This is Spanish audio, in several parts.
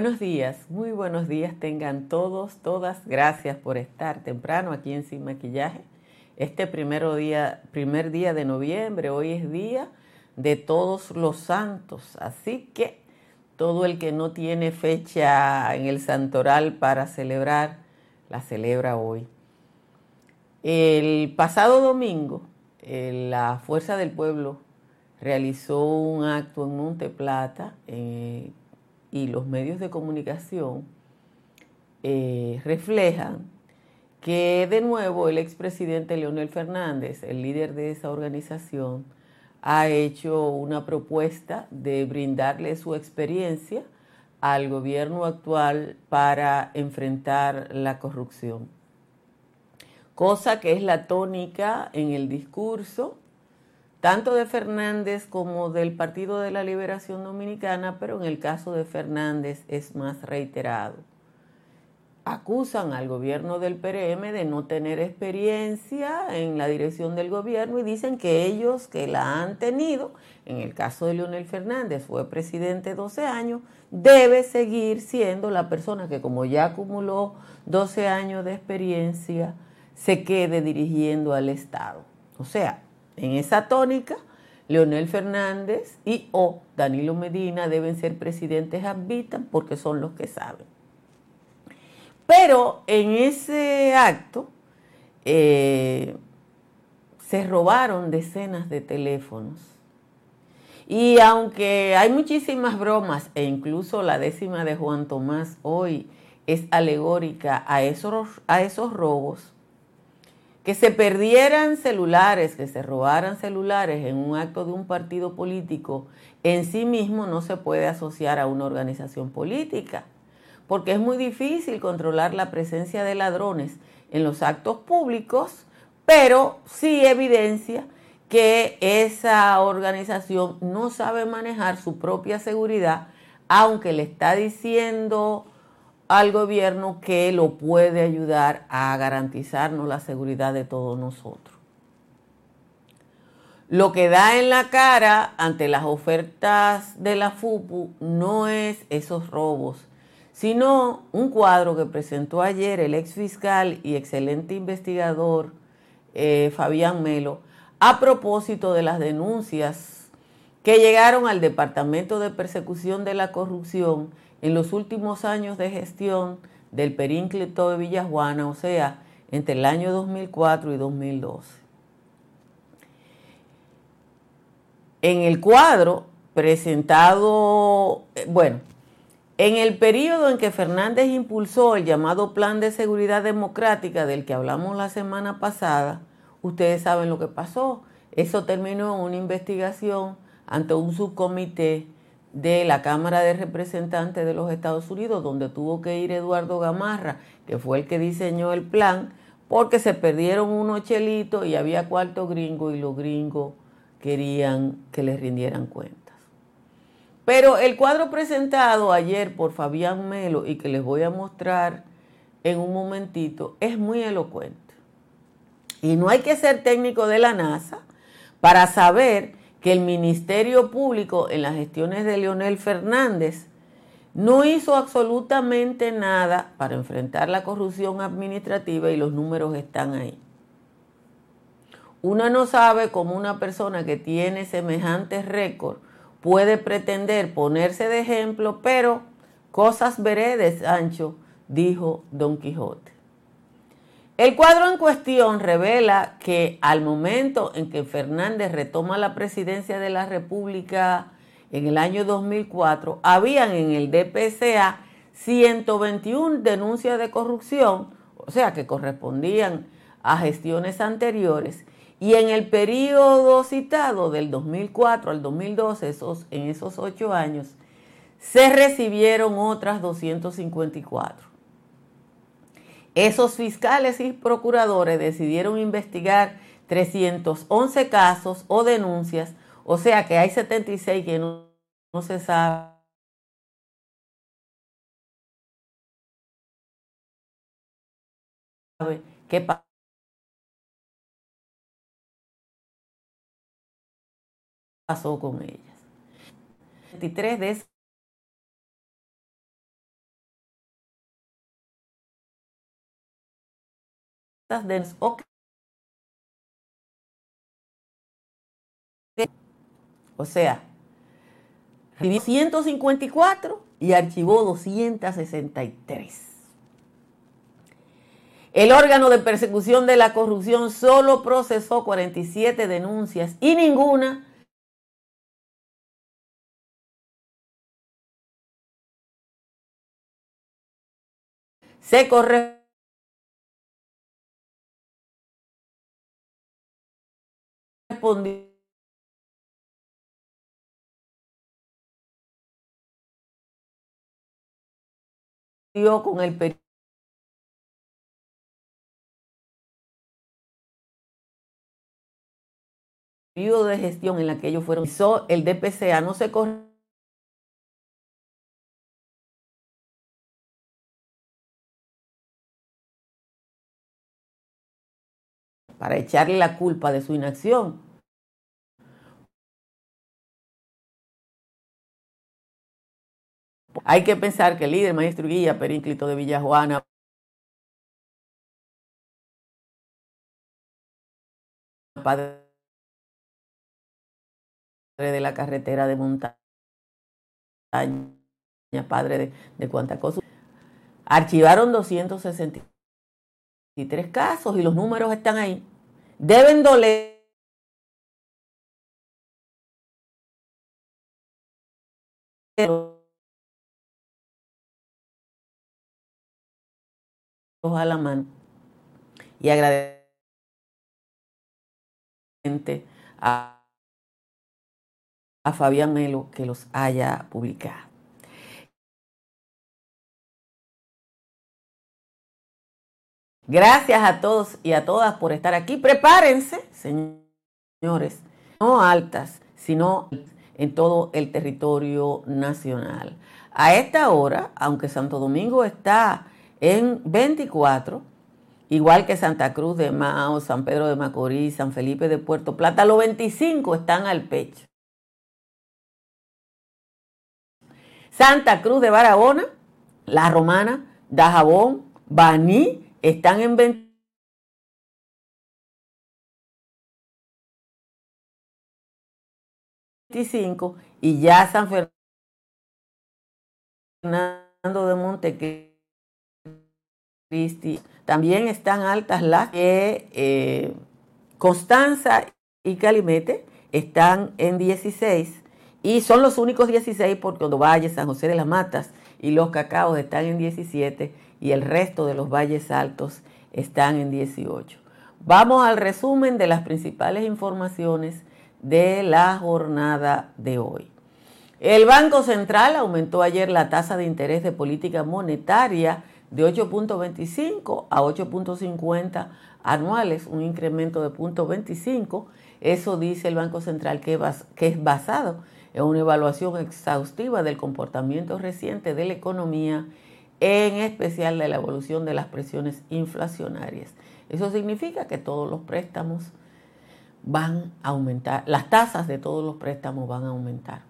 Buenos días, muy buenos días tengan todos, todas. Gracias por estar temprano aquí en Sin Maquillaje. Este primero día, primer día de noviembre, hoy es día de todos los santos. Así que todo el que no tiene fecha en el santoral para celebrar, la celebra hoy. El pasado domingo, eh, la Fuerza del Pueblo realizó un acto en Monte Plata eh, y los medios de comunicación eh, reflejan que de nuevo el expresidente Leonel Fernández, el líder de esa organización, ha hecho una propuesta de brindarle su experiencia al gobierno actual para enfrentar la corrupción. Cosa que es la tónica en el discurso tanto de Fernández como del Partido de la Liberación Dominicana, pero en el caso de Fernández es más reiterado. Acusan al gobierno del PRM de no tener experiencia en la dirección del gobierno y dicen que ellos que la han tenido, en el caso de Leonel Fernández, fue presidente 12 años, debe seguir siendo la persona que como ya acumuló 12 años de experiencia, se quede dirigiendo al Estado. O sea, en esa tónica, Leonel Fernández y o Danilo Medina deben ser presidentes habitan porque son los que saben. Pero en ese acto eh, se robaron decenas de teléfonos. Y aunque hay muchísimas bromas, e incluso la décima de Juan Tomás hoy es alegórica a esos, a esos robos, que se perdieran celulares, que se robaran celulares en un acto de un partido político, en sí mismo no se puede asociar a una organización política, porque es muy difícil controlar la presencia de ladrones en los actos públicos, pero sí evidencia que esa organización no sabe manejar su propia seguridad, aunque le está diciendo al gobierno que lo puede ayudar a garantizarnos la seguridad de todos nosotros. Lo que da en la cara ante las ofertas de la FUPU no es esos robos, sino un cuadro que presentó ayer el ex fiscal y excelente investigador eh, Fabián Melo a propósito de las denuncias que llegaron al Departamento de Persecución de la Corrupción en los últimos años de gestión del perínclito de Villajuana, o sea, entre el año 2004 y 2012. En el cuadro presentado, eh, bueno, en el periodo en que Fernández impulsó el llamado Plan de Seguridad Democrática del que hablamos la semana pasada, ustedes saben lo que pasó. Eso terminó en una investigación ante un subcomité de la Cámara de Representantes de los Estados Unidos, donde tuvo que ir Eduardo Gamarra, que fue el que diseñó el plan, porque se perdieron unos chelitos y había cuarto gringo y los gringos querían que les rindieran cuentas. Pero el cuadro presentado ayer por Fabián Melo y que les voy a mostrar en un momentito es muy elocuente. Y no hay que ser técnico de la NASA para saber que el Ministerio Público en las gestiones de Leonel Fernández no hizo absolutamente nada para enfrentar la corrupción administrativa y los números están ahí. Uno no sabe cómo una persona que tiene semejantes récords puede pretender ponerse de ejemplo, pero cosas veredes, Sancho, dijo Don Quijote. El cuadro en cuestión revela que al momento en que Fernández retoma la presidencia de la República en el año 2004, habían en el DPCA 121 denuncias de corrupción, o sea, que correspondían a gestiones anteriores, y en el periodo citado del 2004 al 2012, esos, en esos ocho años, se recibieron otras 254. Esos fiscales y procuradores decidieron investigar 311 casos o denuncias, o sea que hay 76 que no, se sabe. qué pasó con ellas. 23 de de o sea, 154 y archivó 263. El órgano de persecución de la corrupción solo procesó 47 denuncias y ninguna se correspondió con el periodo de gestión en la que ellos fueron, el DPCA no se para echarle la culpa de su inacción. Hay que pensar que el líder, maestro guía, Perínclito de Villajuana, padre de la carretera de montaña, padre de, de cosa, archivaron 263 casos y los números están ahí. Deben doler a la mano y agradecemos a, a Fabián Melo que los haya publicado. Gracias a todos y a todas por estar aquí. Prepárense, señores, no altas, sino en todo el territorio nacional. A esta hora, aunque Santo Domingo está en 24, igual que Santa Cruz de Mao, San Pedro de Macorís, San Felipe de Puerto Plata, los 25 están al pecho. Santa Cruz de Barahona, La Romana, Dajabón, Baní, están en 25 y ya San Fernando de Monteque También están altas las que eh, Constanza y Calimete están en 16 y son los únicos 16 porque cuando Valle, San José de las Matas y los Cacaos están en 17 y el resto de los valles altos están en 18. Vamos al resumen de las principales informaciones de la jornada de hoy. El Banco Central aumentó ayer la tasa de interés de política monetaria de 8.25 a 8.50 anuales, un incremento de 0.25. Eso dice el Banco Central que es basado en una evaluación exhaustiva del comportamiento reciente de la economía, en especial de la evolución de las presiones inflacionarias. Eso significa que todos los préstamos van a aumentar, las tasas de todos los préstamos van a aumentar.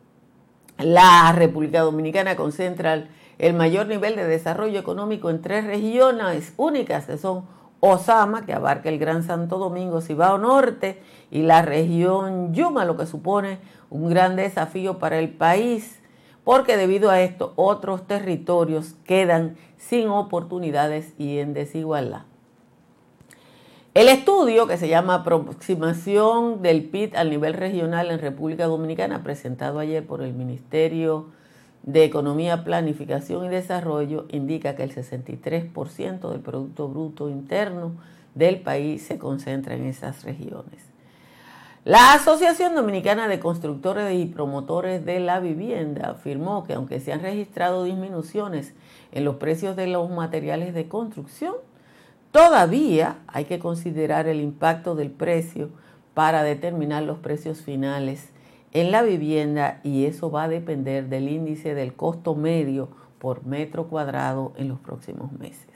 La República Dominicana concentra el mayor nivel de desarrollo económico en tres regiones únicas, que son Osama, que abarca el Gran Santo Domingo, Cibao Norte, y la región Yuma, lo que supone un gran desafío para el país, porque debido a esto otros territorios quedan sin oportunidades y en desigualdad. El estudio, que se llama Aproximación del PIB al nivel regional en República Dominicana, presentado ayer por el Ministerio de Economía, Planificación y Desarrollo indica que el 63% del Producto Bruto Interno del país se concentra en esas regiones. La Asociación Dominicana de Constructores y Promotores de la Vivienda afirmó que aunque se han registrado disminuciones en los precios de los materiales de construcción, todavía hay que considerar el impacto del precio para determinar los precios finales en la vivienda y eso va a depender del índice del costo medio por metro cuadrado en los próximos meses.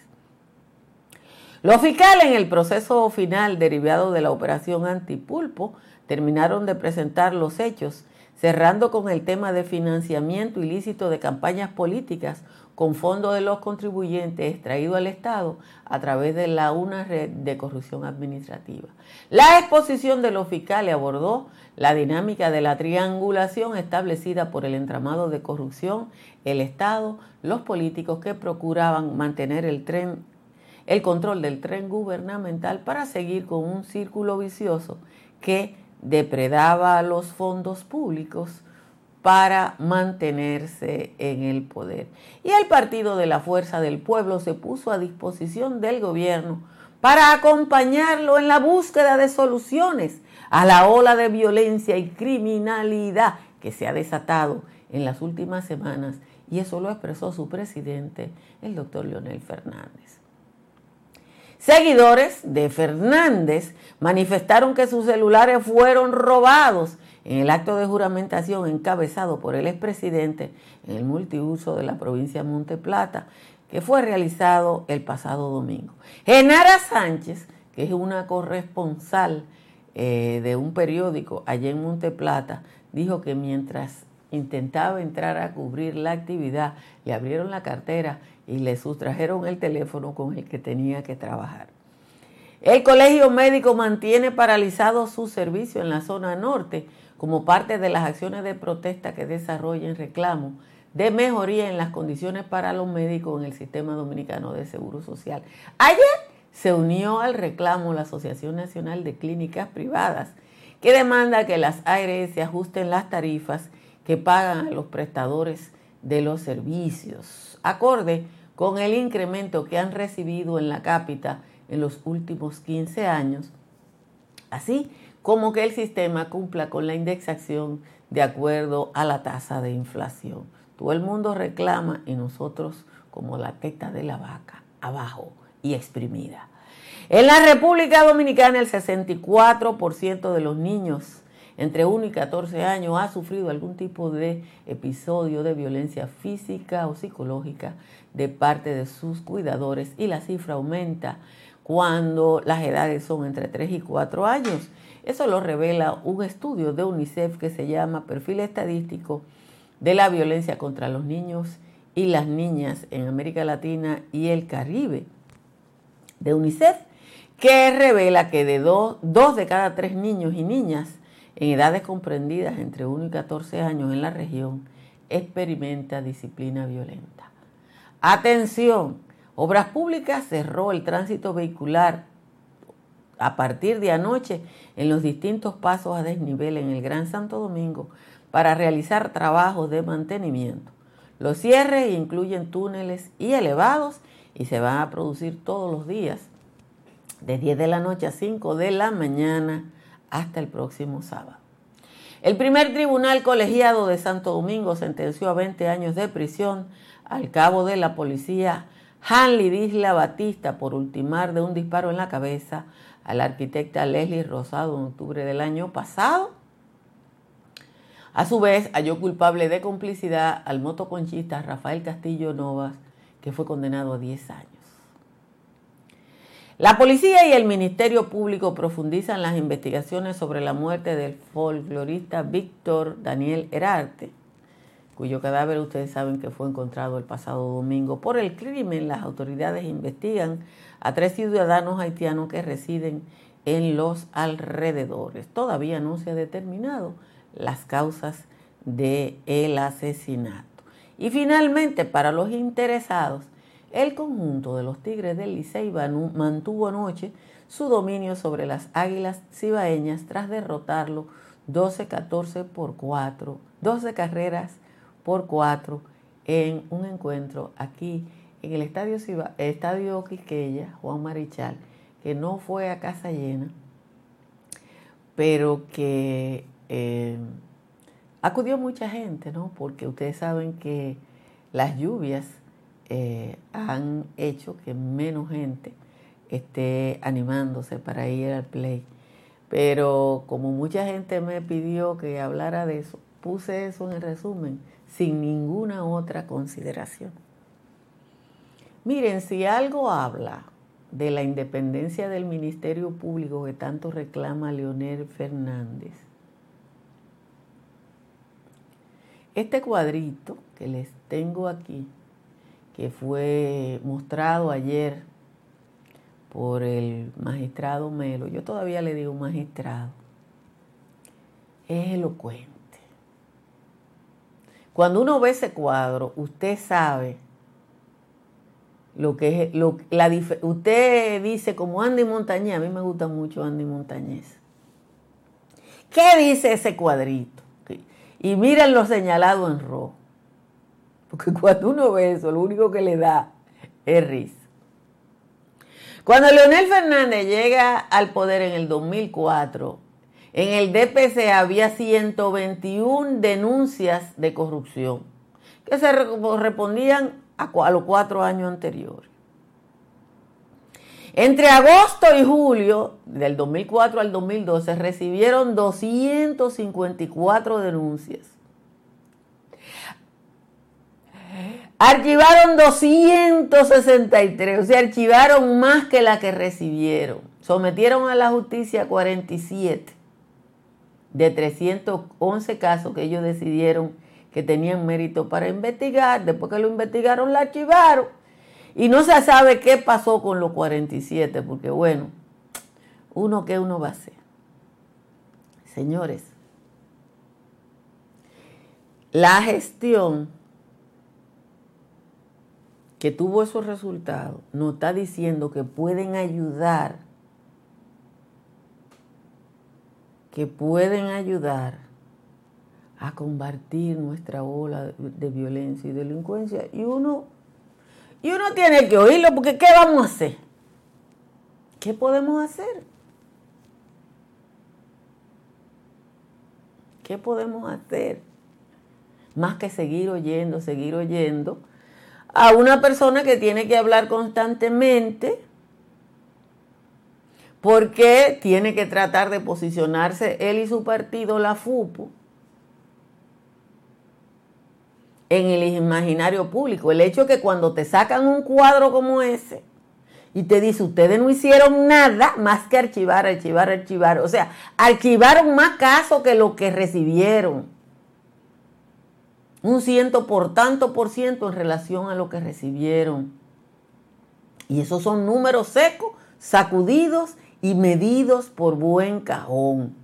Los fiscales en el proceso final derivado de la operación antipulpo terminaron de presentar los hechos cerrando con el tema de financiamiento ilícito de campañas políticas con fondos de los contribuyentes extraídos al Estado a través de la una red de corrupción administrativa. La exposición de los fiscales abordó la dinámica de la triangulación establecida por el entramado de corrupción, el Estado, los políticos que procuraban mantener el tren el control del tren gubernamental para seguir con un círculo vicioso que depredaba los fondos públicos para mantenerse en el poder. Y el Partido de la Fuerza del Pueblo se puso a disposición del gobierno para acompañarlo en la búsqueda de soluciones a la ola de violencia y criminalidad que se ha desatado en las últimas semanas y eso lo expresó su presidente, el doctor Leonel Fernández. Seguidores de Fernández manifestaron que sus celulares fueron robados en el acto de juramentación encabezado por el expresidente en el multiuso de la provincia de Monte Plata, que fue realizado el pasado domingo. Genara Sánchez, que es una corresponsal eh, de un periódico allá en Monte Plata, dijo que mientras intentaba entrar a cubrir la actividad, le abrieron la cartera y le sustrajeron el teléfono con el que tenía que trabajar. El Colegio Médico mantiene paralizado su servicio en la zona norte como parte de las acciones de protesta que desarrolla en reclamo de mejoría en las condiciones para los médicos en el sistema dominicano de seguro social. Ayer se unió al reclamo la Asociación Nacional de Clínicas Privadas, que demanda que las ARS ajusten las tarifas que pagan a los prestadores de los servicios, acorde con el incremento que han recibido en la cápita en los últimos 15 años, así como que el sistema cumpla con la indexación de acuerdo a la tasa de inflación. Todo el mundo reclama y nosotros como la teta de la vaca, abajo y exprimida. En la República Dominicana el 64% de los niños entre 1 y 14 años ha sufrido algún tipo de episodio de violencia física o psicológica de parte de sus cuidadores y la cifra aumenta cuando las edades son entre 3 y 4 años. Eso lo revela un estudio de UNICEF que se llama Perfil Estadístico de la Violencia contra los Niños y las Niñas en América Latina y el Caribe de UNICEF, que revela que de dos, de cada tres niños y niñas en edades comprendidas entre 1 y 14 años en la región experimenta disciplina violenta. Atención, Obras Públicas cerró el tránsito vehicular a partir de anoche en los distintos pasos a desnivel en el Gran Santo Domingo para realizar trabajos de mantenimiento. Los cierres incluyen túneles y elevados y se van a producir todos los días de 10 de la noche a 5 de la mañana hasta el próximo sábado. El primer tribunal colegiado de Santo Domingo sentenció a 20 años de prisión al cabo de la policía Hanley Disla Batista por ultimar de un disparo en la cabeza a la arquitecta Leslie Rosado en octubre del año pasado. A su vez, halló culpable de complicidad al motoconchista Rafael Castillo Novas, que fue condenado a 10 años. La policía y el Ministerio Público profundizan las investigaciones sobre la muerte del folclorista Víctor Daniel Herarte cuyo cadáver ustedes saben que fue encontrado el pasado domingo. Por el crimen, las autoridades investigan a tres ciudadanos haitianos que residen en los alrededores. Todavía no se ha determinado las causas del el asesinato. Y finalmente, para los interesados, el conjunto de los Tigres del Licey mantuvo anoche su dominio sobre las Águilas Cibaeñas tras derrotarlo 12-14 por 4, 12 carreras por cuatro en un encuentro aquí en el Estadio, Estadio Quisqueya, Juan Marichal, que no fue a casa llena, pero que eh, acudió mucha gente, ¿no? Porque ustedes saben que las lluvias eh, han hecho que menos gente esté animándose para ir al play. Pero como mucha gente me pidió que hablara de eso, puse eso en el resumen sin ninguna otra consideración. Miren, si algo habla de la independencia del Ministerio Público que tanto reclama Leonel Fernández, Este cuadrito que les tengo aquí, que fue mostrado ayer por el magistrado Melo, yo todavía le digo magistrado, es elocuente. Cuando uno ve ese cuadro, usted sabe lo que es, lo, la, usted dice como Andy Montañez, a mí me gusta mucho Andy Montañez. ¿Qué dice ese cuadrito? Y miren lo señalado en rojo. Porque cuando uno ve eso, lo único que le da es risa. Cuando Leonel Fernández llega al poder en el 2004, en el DPC había 121 denuncias de corrupción que se respondían a, los cuatro años anteriores. Entre agosto y julio del 2004 al 2012 recibieron 254 denuncias. Archivaron 263, o sea, archivaron más que la que recibieron. Sometieron a la justicia 47 de 311 casos que ellos decidieron que tenían mérito para investigar. Después que lo investigaron, la archivaron. Y no se sabe qué pasó con los 47, porque bueno, uno que uno va a hacer. Señores, la gestión que tuvo esos resultados nos está diciendo que pueden ayudar, que pueden ayudar a combatir nuestra ola de violencia y delincuencia. Y uno, y uno tiene que oírlo porque ¿qué vamos a hacer? ¿Qué podemos hacer? ¿Qué podemos hacer? Más que seguir oyendo, seguir oyendo a una persona que tiene que hablar constantemente porque tiene que tratar de posicionarse él y su partido, la FUPO, en el imaginario público. El hecho que cuando te sacan un cuadro como ese y te dice, ustedes no hicieron nada más que archivar, archivar, archivar. O sea, archivaron más casos que lo que recibieron. Un ciento por tanto por ciento en relación a lo que recibieron. Y esos son números secos, sacudidos y medidos por buen cajón.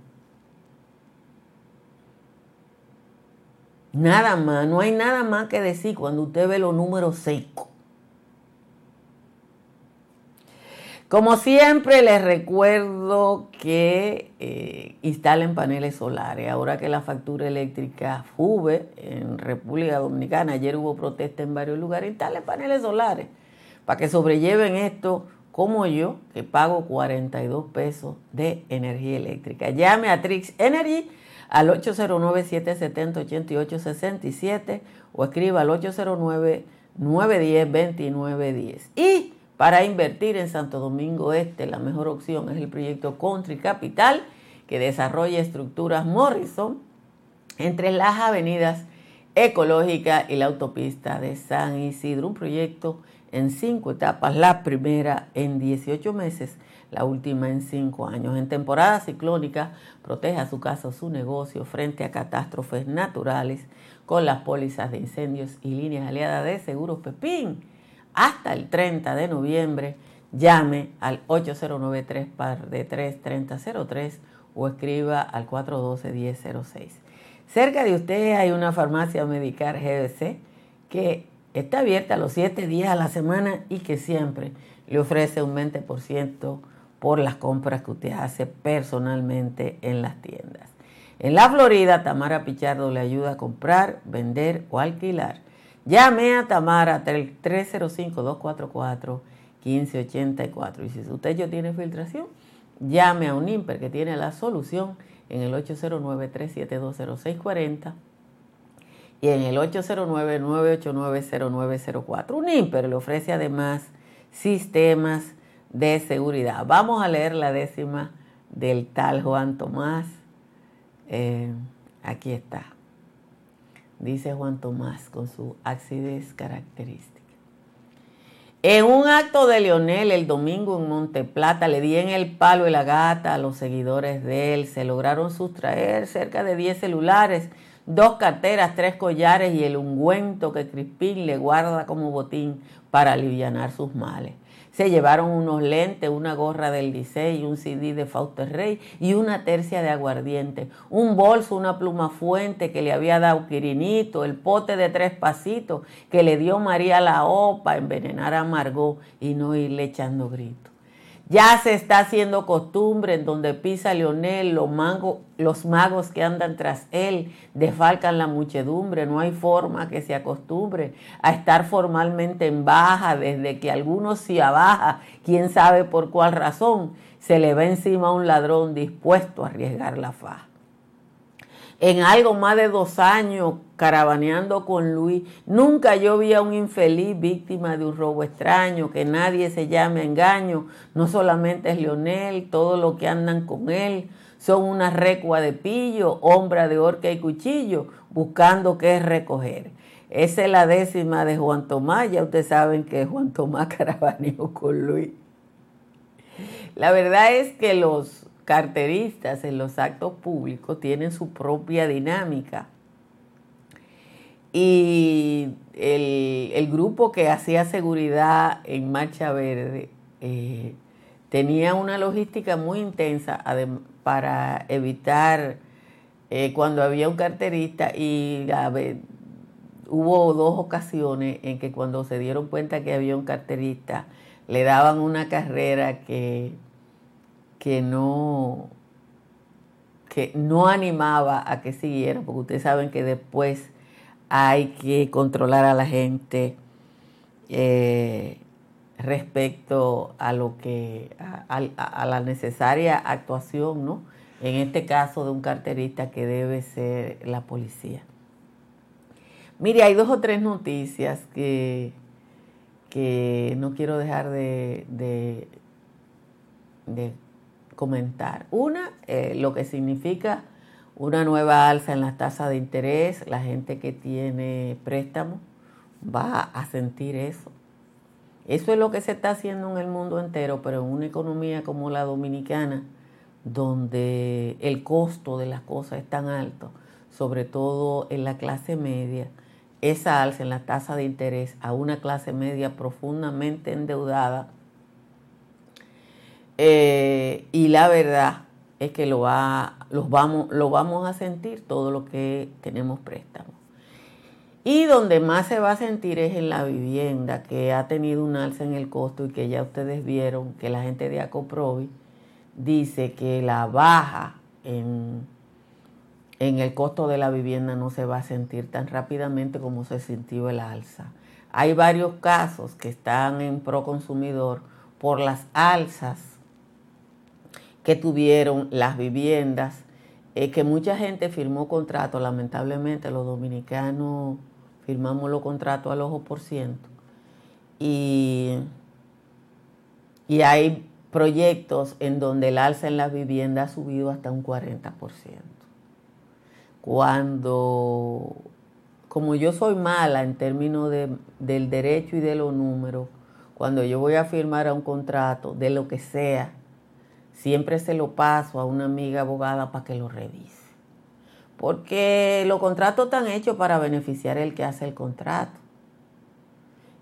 Nada más, no hay nada más que decir cuando usted ve los números secos. Como siempre, les recuerdo que eh, instalen paneles solares. Ahora que la factura eléctrica sube en República Dominicana, ayer hubo protesta en varios lugares, instalen paneles solares para que sobrelleven esto como yo, que pago 42 pesos de energía eléctrica. Llame a Trix Energy al 809-770-8867 o escriba al 809-910-2910. Y para invertir en Santo Domingo Este, la mejor opción es el proyecto Country Capital, que desarrolla estructuras Morrison entre las avenidas Ecológica y la autopista de San Isidro. Un proyecto en cinco etapas, la primera en 18 meses la última en cinco años. En temporada ciclónica, proteja su casa o su negocio frente a catástrofes naturales con las pólizas de incendios y líneas aliadas de Seguros Pepín. Hasta el 30 de noviembre, llame al 8093 par de 33003 o escriba al 412-1006. Cerca de usted hay una farmacia medical GBC que está abierta los 7 días a la semana y que siempre le ofrece un 20% por las compras que usted hace personalmente en las tiendas. En la Florida, Tamara Pichardo le ayuda a comprar, vender o alquilar. Llame a Tamara 305-244-1584. Y si usted ya tiene filtración, llame a un IMPER que tiene la solución en el 809-3720640 y en el 809-989-0904. Un IMPER le ofrece además sistemas de seguridad. Vamos a leer la décima del tal Juan Tomás. Eh, aquí está. Dice Juan Tomás con su acidez característica. En un acto de Leonel el domingo en Monteplata le di en el palo y la gata a los seguidores de él. Se lograron sustraer cerca de 10 celulares, dos carteras, tres collares y el ungüento que Crispín le guarda como botín para aliviar sus males. Se llevaron unos lentes, una gorra del Licey, un CD de Fausto Rey y una tercia de aguardiente, un bolso, una pluma fuente que le había dado Quirinito, el pote de tres pasitos que le dio María la OPA, envenenar a Margot y no irle echando gritos. Ya se está haciendo costumbre en donde pisa Leonel, los, los magos que andan tras él desfalcan la muchedumbre, no hay forma que se acostumbre a estar formalmente en baja desde que algunos se abaja, quién sabe por cuál razón, se le va encima a un ladrón dispuesto a arriesgar la faja en algo más de dos años caravaneando con Luis, nunca yo vi a un infeliz víctima de un robo extraño, que nadie se llame engaño, no solamente es Leonel, todos los que andan con él son una recua de pillo, hombra de horca y cuchillo, buscando qué recoger. Esa es la décima de Juan Tomás, ya ustedes saben que Juan Tomás caravaneó con Luis. La verdad es que los carteristas en los actos públicos tienen su propia dinámica. Y el, grupo que hacía seguridad en Marcha Verde eh, tenía una logística muy intensa para evitar eh, cuando había un carterista y hubo dos ocasiones en que cuando se dieron cuenta que había un carterista le daban una carrera que que no, que no animaba a que siguiera, porque ustedes saben que después hay que controlar a la gente eh, respecto a lo que a, la necesaria actuación, ¿no? En este caso de un carterista que debe ser la policía. Mire, hay dos o tres noticias que, que no quiero dejar de, de, de comentar. Una, eh, lo que significa una nueva alza en las tasas de interés. La gente que tiene préstamo va a sentir eso. Eso es lo que se está haciendo en el mundo entero, pero en una economía como la dominicana, donde el costo de las cosas es tan alto, sobre todo en la clase media, esa alza en la tasa de interés a una clase media profundamente endeudada eh, y la verdad es que lo, va, los vamos, lo vamos a sentir todo lo que tenemos préstamos. Y donde más se va a sentir es en la vivienda, que ha tenido un alza en el costo y que ya ustedes vieron que la gente de Acoprovi dice que la baja en, en el costo de la vivienda no se va a sentir tan rápidamente como se sintió el alza. Hay varios casos que están en pro consumidor por las alzas que tuvieron las viviendas, eh, que mucha gente firmó contratos, lamentablemente los dominicanos firmamos los contratos al ojo por ciento. Y, y hay proyectos en donde el alza en las viviendas ha subido hasta un 40%. Cuando, como yo soy mala en términos de, del derecho y de los números, cuando yo voy a firmar un contrato de lo que sea, siempre se lo paso a una amiga abogada para que lo revise. Porque los contratos están hechos para beneficiar el que hace el contrato.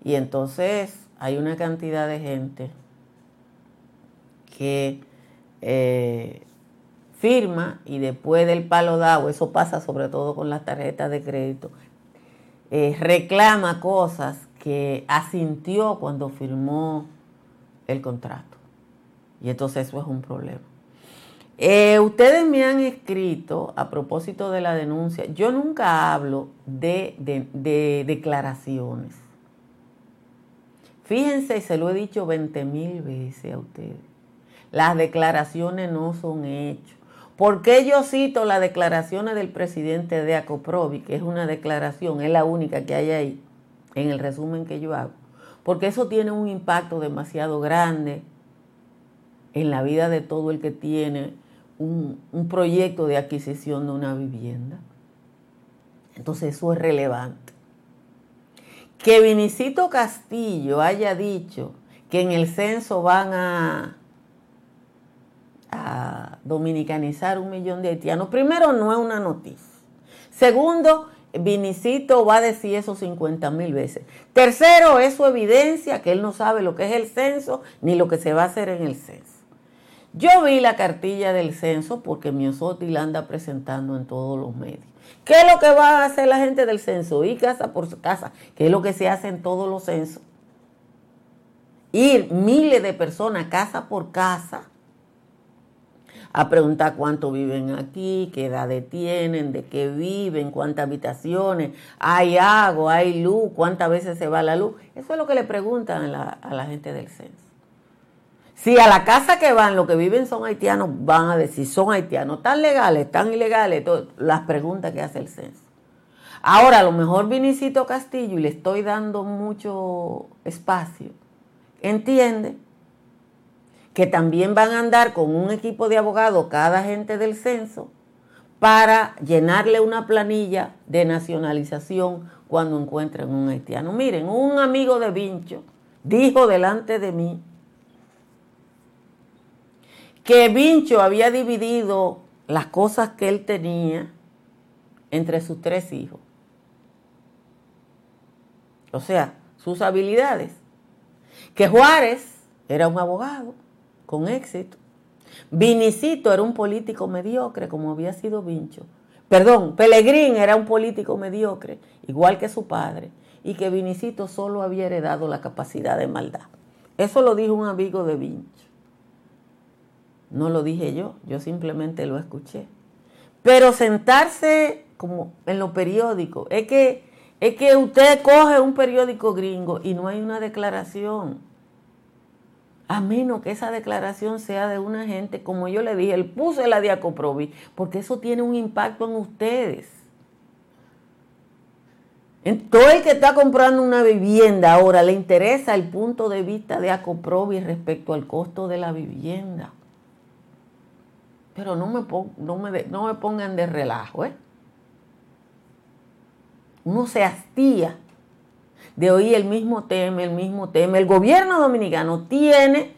Y entonces hay una cantidad de gente que eh, firma y después del palo dado, eso pasa sobre todo con las tarjetas de crédito, eh, reclama cosas que asintió cuando firmó el contrato. Y entonces eso es un problema. Eh, ustedes me han escrito a propósito de la denuncia. Yo nunca hablo de, de declaraciones. Fíjense, se lo he dicho 20 mil veces a ustedes. Las declaraciones no son hechos. ¿Por qué yo cito las declaraciones del presidente de Acoprovi, que es una declaración, es la única que hay ahí, en el resumen que yo hago? Porque eso tiene un impacto demasiado grande en la vida de todo el que tiene un, proyecto de adquisición de una vivienda. Entonces eso es relevante. Que Vinicito Castillo haya dicho que en el censo van a, a dominicanizar un millón de haitianos, primero no es una noticia. Segundo, Vinicito va a decir eso 50 mil veces. Tercero, eso evidencia que él no sabe lo que es el censo ni lo que se va a hacer en el censo. Yo vi la cartilla del censo porque Miosotti la anda presentando en todos los medios. ¿Qué es lo que va a hacer la gente del censo? Ir casa por casa, que es lo que se hace en todos los censos. Ir miles de personas casa por casa a preguntar cuánto viven aquí, qué edad tienen, de qué viven, cuántas habitaciones, hay agua, hay luz, cuántas veces se va la luz. Eso es lo que le preguntan a la, a la gente del censo. Si a la casa que van, los que viven son haitianos, van a decir, son haitianos, tan legales, tan ilegales, las preguntas que hace el censo. Ahora, a lo mejor Vinicito Castillo, y le estoy dando mucho espacio, entiende que también van a andar con un equipo de abogados cada gente del censo para llenarle una planilla de nacionalización cuando encuentren un haitiano. Miren, un amigo de Vincho dijo delante de mí que Vincho había dividido las cosas que él tenía entre sus tres hijos. O sea, sus habilidades. Que Juárez era un abogado con éxito. Vinicito era un político mediocre, como había sido Vincho. Perdón, Pelegrín era un político mediocre, igual que su padre, y que Vinicito solo había heredado la capacidad de maldad. Eso lo dijo un amigo de Vincho. No lo dije yo, yo simplemente lo escuché. Pero sentarse como en los periódicos, es que, es que usted coge un periódico gringo y no hay una declaración. A menos que esa declaración sea de una gente, como yo le dije, él puse la Diacoprovi, porque eso tiene un impacto en ustedes. En todo el que está comprando una vivienda ahora le interesa el punto de vista de Acoprovi respecto al costo de la vivienda. Pero no me, no me, no me pongan de relajo, ¿eh? Uno se hastía de oír el mismo tema, el mismo tema. El gobierno dominicano tiene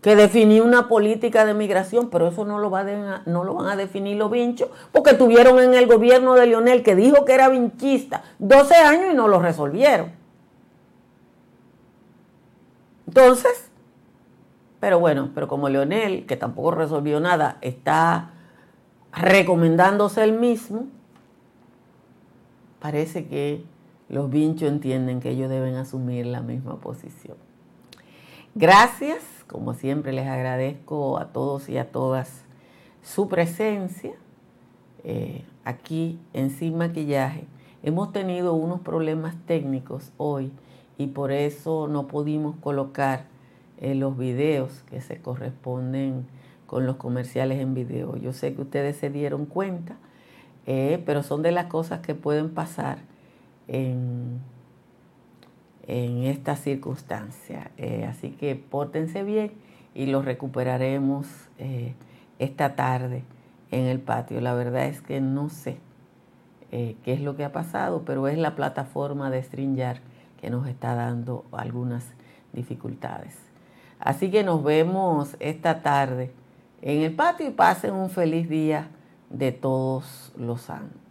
que definir una política de migración, pero eso no lo, va no lo van a definir los vinchos, porque tuvieron en el gobierno de Lionel, que dijo que era vinchista, 12 años y no lo resolvieron. Entonces, pero bueno, pero como Leonel, que tampoco resolvió nada, está recomendándose el mismo, parece que los vinchos entienden que ellos deben asumir la misma posición. Gracias, como siempre les agradezco a todos y a todas su presencia eh, aquí en Sin Maquillaje. Hemos tenido unos problemas técnicos hoy y por eso no pudimos colocar los videos que se corresponden con los comerciales en video. Yo sé que ustedes se dieron cuenta, eh, pero son de las cosas que pueden pasar en, en esta circunstancia. Eh, así que pórtense bien y los recuperaremos eh, esta tarde en el patio. La verdad es que no sé qué es lo que ha pasado, pero es la plataforma de StreamYard que nos está dando algunas dificultades. Así que nos vemos esta tarde en el patio y pasen un feliz día de todos los santos.